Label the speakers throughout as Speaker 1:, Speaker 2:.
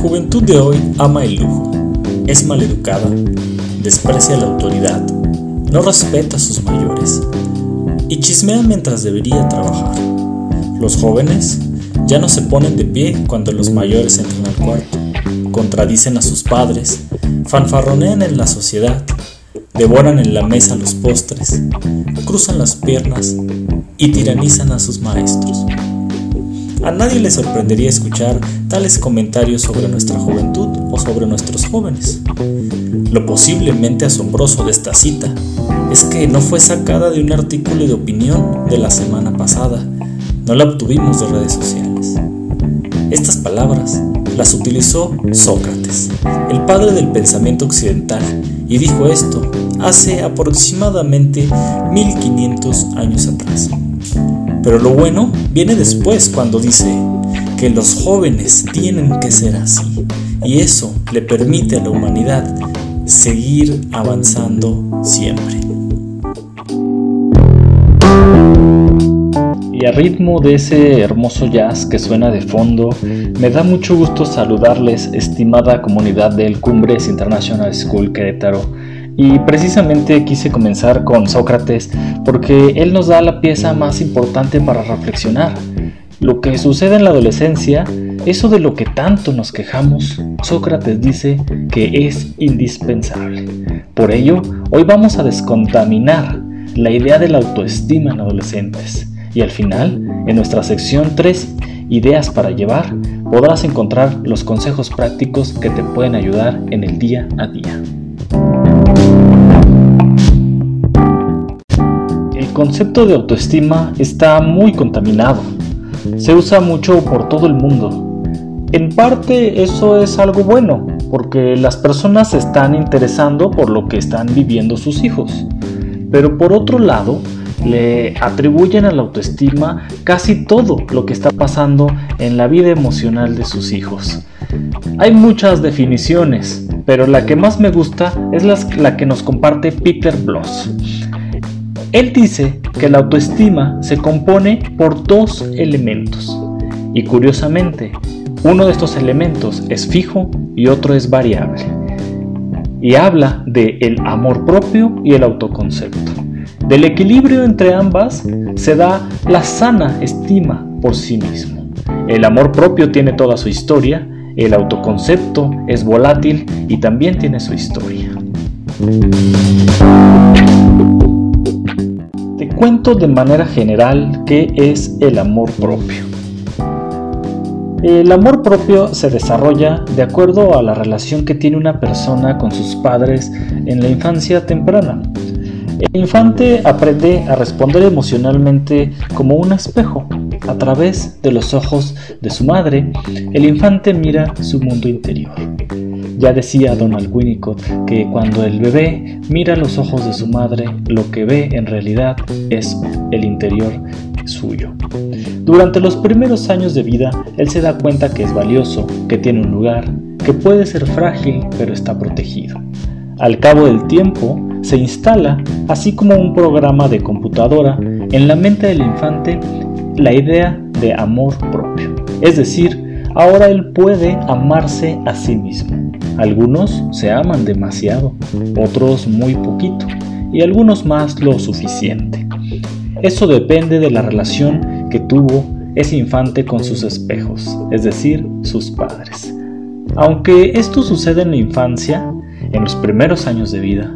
Speaker 1: juventud de hoy ama el lujo, es maleducada, desprecia la autoridad, no respeta a sus mayores y chismea mientras debería trabajar. Los jóvenes ya no se ponen de pie cuando los mayores entran al cuarto, contradicen a sus padres, fanfarronean en la sociedad, devoran en la mesa los postres, cruzan las piernas y tiranizan a sus maestros. A nadie le sorprendería escuchar tales comentarios sobre nuestra juventud o sobre nuestros jóvenes. Lo posiblemente asombroso de esta cita es que no fue sacada de un artículo de opinión de la semana pasada, no la obtuvimos de redes sociales. Estas palabras las utilizó Sócrates, el padre del pensamiento occidental, y dijo esto hace aproximadamente 1500 años atrás. Pero lo bueno viene después cuando dice que los jóvenes tienen que ser así y eso le permite a la humanidad seguir avanzando siempre. Y a ritmo de ese hermoso jazz que suena de fondo, me da mucho gusto saludarles, estimada comunidad del Cumbres International School Querétaro y precisamente quise comenzar con Sócrates porque él nos da la pieza más importante para reflexionar. Lo que sucede en la adolescencia, eso de lo que tanto nos quejamos, Sócrates dice que es indispensable. Por ello, hoy vamos a descontaminar la idea de la autoestima en adolescentes. Y al final, en nuestra sección 3, ideas para llevar, podrás encontrar los consejos prácticos que te pueden ayudar en el día a día. El concepto de autoestima está muy contaminado. Se usa mucho por todo el mundo. En parte eso es algo bueno, porque las personas se están interesando por lo que están viviendo sus hijos. Pero por otro lado, le atribuyen a la autoestima casi todo lo que está pasando en la vida emocional de sus hijos. Hay muchas definiciones, pero la que más me gusta es la, que nos comparte Peter Bloss. Él dice que la autoestima se compone por dos elementos y curiosamente uno de estos elementos es fijo y otro es variable. Y habla de el amor propio y el autoconcepto. Del equilibrio entre ambas se da la sana estima por sí mismo. El amor propio tiene toda su historia, el autoconcepto es volátil y también tiene su historia cuento de manera general qué es el amor propio. El amor propio se desarrolla de acuerdo a la relación que tiene una persona con sus padres en la infancia temprana. El infante aprende a responder emocionalmente como un espejo. A través de los ojos de su madre, el infante mira su mundo interior. Ya decía Donald Winnicott que cuando el bebé mira los ojos de su madre, lo que ve en realidad es el interior suyo. Durante los primeros años de vida, él se da cuenta que es valioso, que tiene un lugar, que puede ser frágil, pero está protegido. Al cabo del tiempo, se instala, así como un programa de computadora, en la mente del infante la idea de amor propio. Es decir, ahora él puede amarse a sí mismo. Algunos se aman demasiado, otros muy poquito y algunos más lo suficiente. Eso depende de la relación que tuvo ese infante con sus espejos, es decir, sus padres. Aunque esto sucede en la infancia, en los primeros años de vida,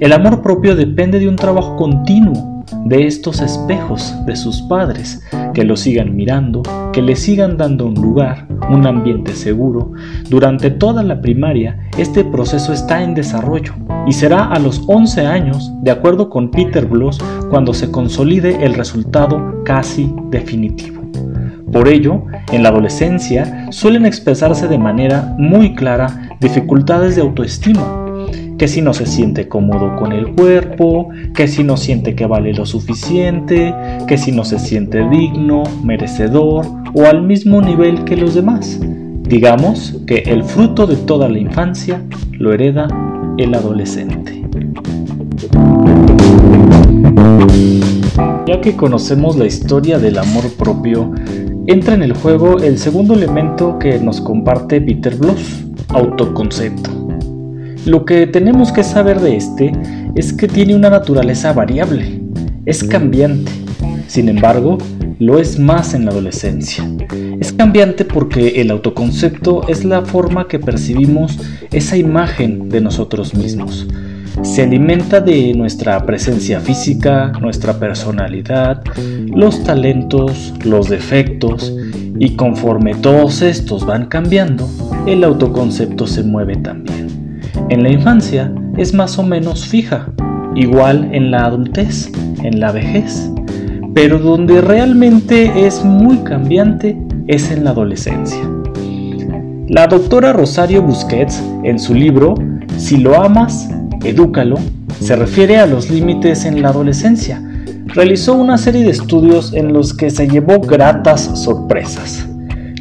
Speaker 1: el amor propio depende de un trabajo continuo de estos espejos de sus padres, que lo sigan mirando, que le sigan dando un lugar, un ambiente seguro. Durante toda la primaria, este proceso está en desarrollo y será a los 11 años, de acuerdo con Peter Bloss, cuando se consolide el resultado casi definitivo. Por ello, en la adolescencia suelen expresarse de manera muy clara dificultades de autoestima, que si no se siente cómodo con el cuerpo, que si no siente que vale lo suficiente, que si no se siente digno, merecedor o al mismo nivel que los demás. Digamos que el fruto de toda la infancia lo hereda el adolescente. Ya que conocemos la historia del amor propio, entra en el juego el segundo elemento que nos comparte Peter Bloss, autoconcepto. Lo que tenemos que saber de este es que tiene una naturaleza variable, es cambiante, sin embargo, lo es más en la adolescencia. Es cambiante porque el autoconcepto es la forma que percibimos esa imagen de nosotros mismos. Se alimenta de nuestra presencia física, nuestra personalidad, los talentos, los defectos, y conforme todos estos van cambiando, el autoconcepto se mueve también. En la infancia es más o menos fija, igual en la adultez, en la vejez pero donde realmente es muy cambiante es en la adolescencia. La doctora Rosario Busquets, en su libro Si lo amas, edúcalo, se refiere a los límites en la adolescencia. Realizó una serie de estudios en los que se llevó gratas sorpresas.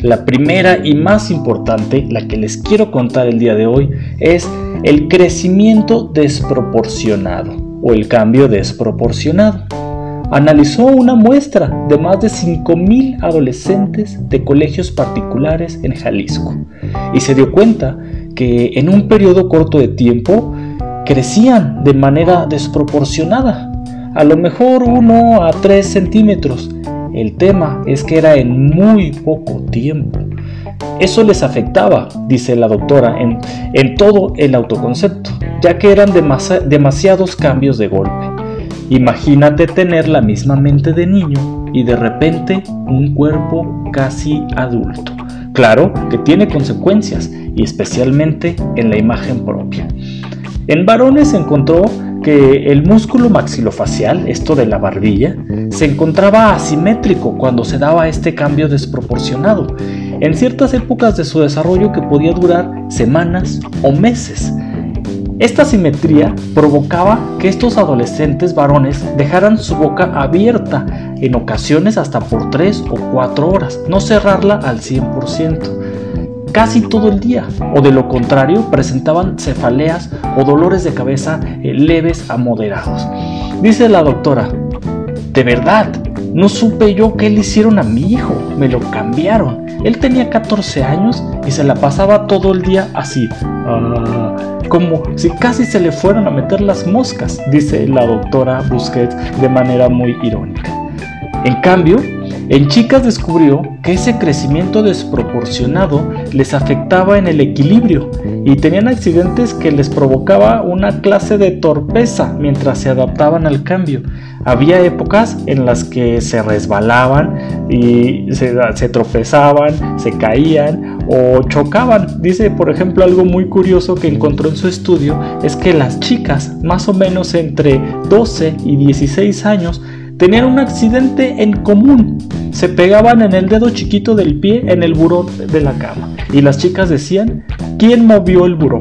Speaker 1: La primera y más importante, la que les quiero contar el día de hoy, es el crecimiento desproporcionado o el cambio desproporcionado analizó una muestra de más de 5.000 adolescentes de colegios particulares en Jalisco y se dio cuenta que en un periodo corto de tiempo crecían de manera desproporcionada, a lo mejor 1 a 3 centímetros. El tema es que era en muy poco tiempo. Eso les afectaba, dice la doctora, en, todo el autoconcepto, ya que eran demasiados cambios de golpe. Imagínate tener la misma mente de niño y de repente un cuerpo casi adulto. Claro que tiene consecuencias y especialmente en la imagen propia. En varones se encontró que el músculo maxilofacial, esto de la barbilla, se encontraba asimétrico cuando se daba este cambio desproporcionado, en ciertas épocas de su desarrollo que podía durar semanas o meses. Esta simetría provocaba que estos adolescentes varones dejaran su boca abierta, en ocasiones hasta por 3 o 4 horas, no cerrarla al 100%, casi todo el día, o de lo contrario presentaban cefaleas o dolores de cabeza eh, leves a moderados. Dice la doctora, de verdad, no supe yo qué le hicieron a mi hijo, me lo cambiaron. Él tenía 14 años y se la pasaba todo el día así. Ah, como si casi se le fueran a meter las moscas, dice la doctora Busquets de manera muy irónica. En cambio, en chicas descubrió que ese crecimiento desproporcionado les afectaba en el equilibrio y tenían accidentes que les provocaba una clase de torpeza mientras se adaptaban al cambio. Había épocas en las que se resbalaban y se, se tropezaban, se caían o chocaban. Dice, por ejemplo, algo muy curioso que encontró en su estudio es que las chicas, más o menos entre 12 y 16 años, tenían un accidente en común. Se pegaban en el dedo chiquito del pie en el buró de la cama. Y las chicas decían, ¿quién movió el buró?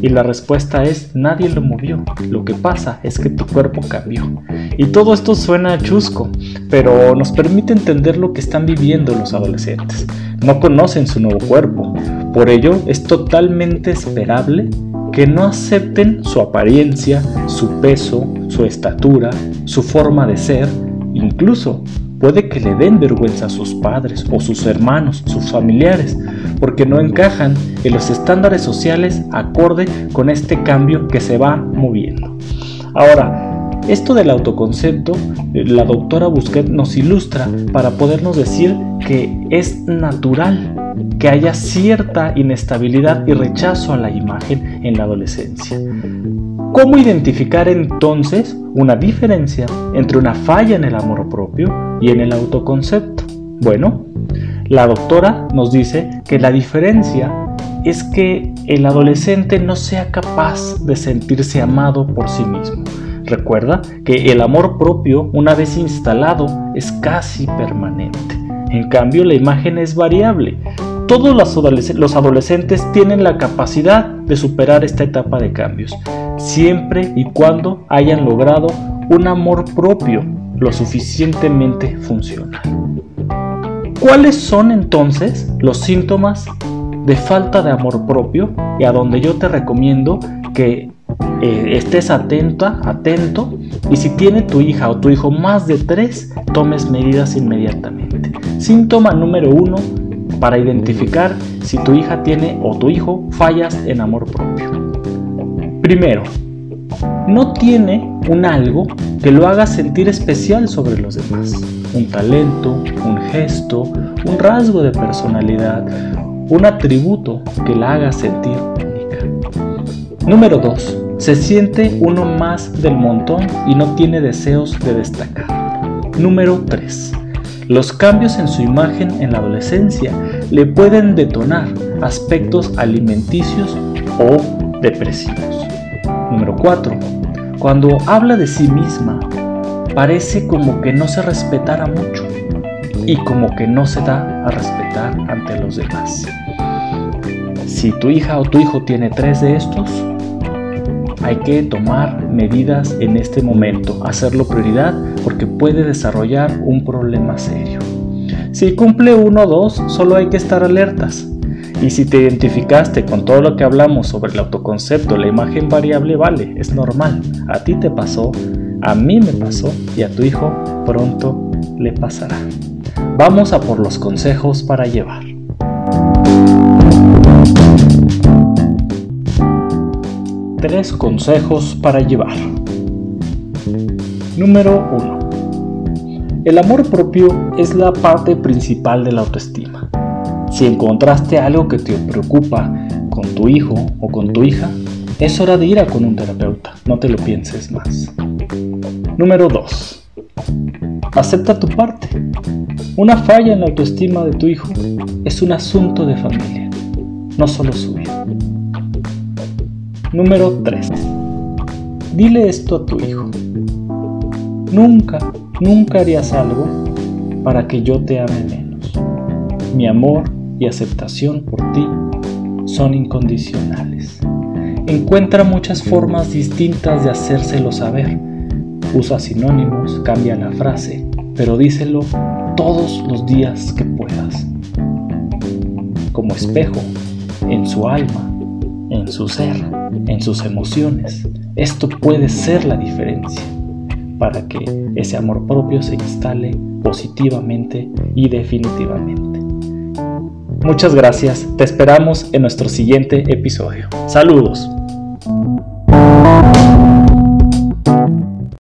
Speaker 1: Y la respuesta es, nadie lo movió. Lo que pasa es que tu cuerpo cambió. Y todo esto suena chusco, pero nos permite entender lo que están viviendo los adolescentes. No conocen su nuevo cuerpo. Por ello, es totalmente esperable que no acepten su apariencia, su peso, su estatura, su forma de ser, incluso puede que le den vergüenza a sus padres o sus hermanos, sus familiares, porque no encajan en los estándares sociales acorde con este cambio que se va moviendo. Ahora, esto del autoconcepto, la doctora Busquet nos ilustra para podernos decir que es natural que haya cierta inestabilidad y rechazo a la imagen en la adolescencia. ¿Cómo identificar entonces una diferencia entre una falla en el amor propio y en el autoconcepto? Bueno, la doctora nos dice que la diferencia es que el adolescente no sea capaz de sentirse amado por sí mismo. Recuerda que el amor propio, una vez instalado, es casi permanente. En cambio, la imagen es variable. Todos los, adolescentes tienen la capacidad de superar esta etapa de cambios, siempre y cuando hayan logrado un amor propio lo suficientemente funcional. ¿Cuáles son entonces los síntomas de falta de amor propio y a donde yo te recomiendo que eh, estés atenta, atento y si tiene tu hija o tu hijo más de tres, tomes medidas inmediatamente. Síntoma número uno para identificar si tu hija tiene o tu hijo fallas en amor propio. Primero, no tiene un algo que lo haga sentir especial sobre los demás. Un talento, un gesto, un rasgo de personalidad, un atributo que la haga sentir. Número 2. Se siente uno más del montón y no tiene deseos de destacar. Número 3. Los cambios en su imagen en la adolescencia le pueden detonar aspectos alimenticios o depresivos. Número 4. Cuando habla de sí misma, parece como que no se respetara mucho y como que no se da a respetar ante los demás. Si tu hija o tu hijo tiene tres de estos, hay que tomar medidas en este momento, hacerlo prioridad porque puede desarrollar un problema serio. Si cumple uno o dos, solo hay que estar alertas. Y si te identificaste con todo lo que hablamos sobre el autoconcepto, la imagen variable vale, es normal. A ti te pasó, a mí me pasó y a tu hijo pronto le pasará. Vamos a por los consejos para llevar. Tres consejos para llevar. Número 1. El amor propio es la parte principal de la autoestima. Si encontraste algo que te preocupa con tu hijo o con tu hija, es hora de ir a con un terapeuta, no te lo pienses más. Número 2. Acepta tu parte. Una falla en la autoestima de tu hijo es un asunto de familia, no solo suyo. Número 3. Dile esto a tu hijo. Nunca, nunca harías algo para que yo te ame menos. Mi amor y aceptación por ti son incondicionales. Encuentra muchas formas distintas de hacérselo saber Usa sinónimos, cambia la frase, pero díselo todos los días que puedas. Como espejo, en su alma, en su ser, en sus emociones. Esto puede ser la diferencia para que ese amor propio se instale positivamente y definitivamente. Muchas gracias, te esperamos en nuestro siguiente episodio. Saludos.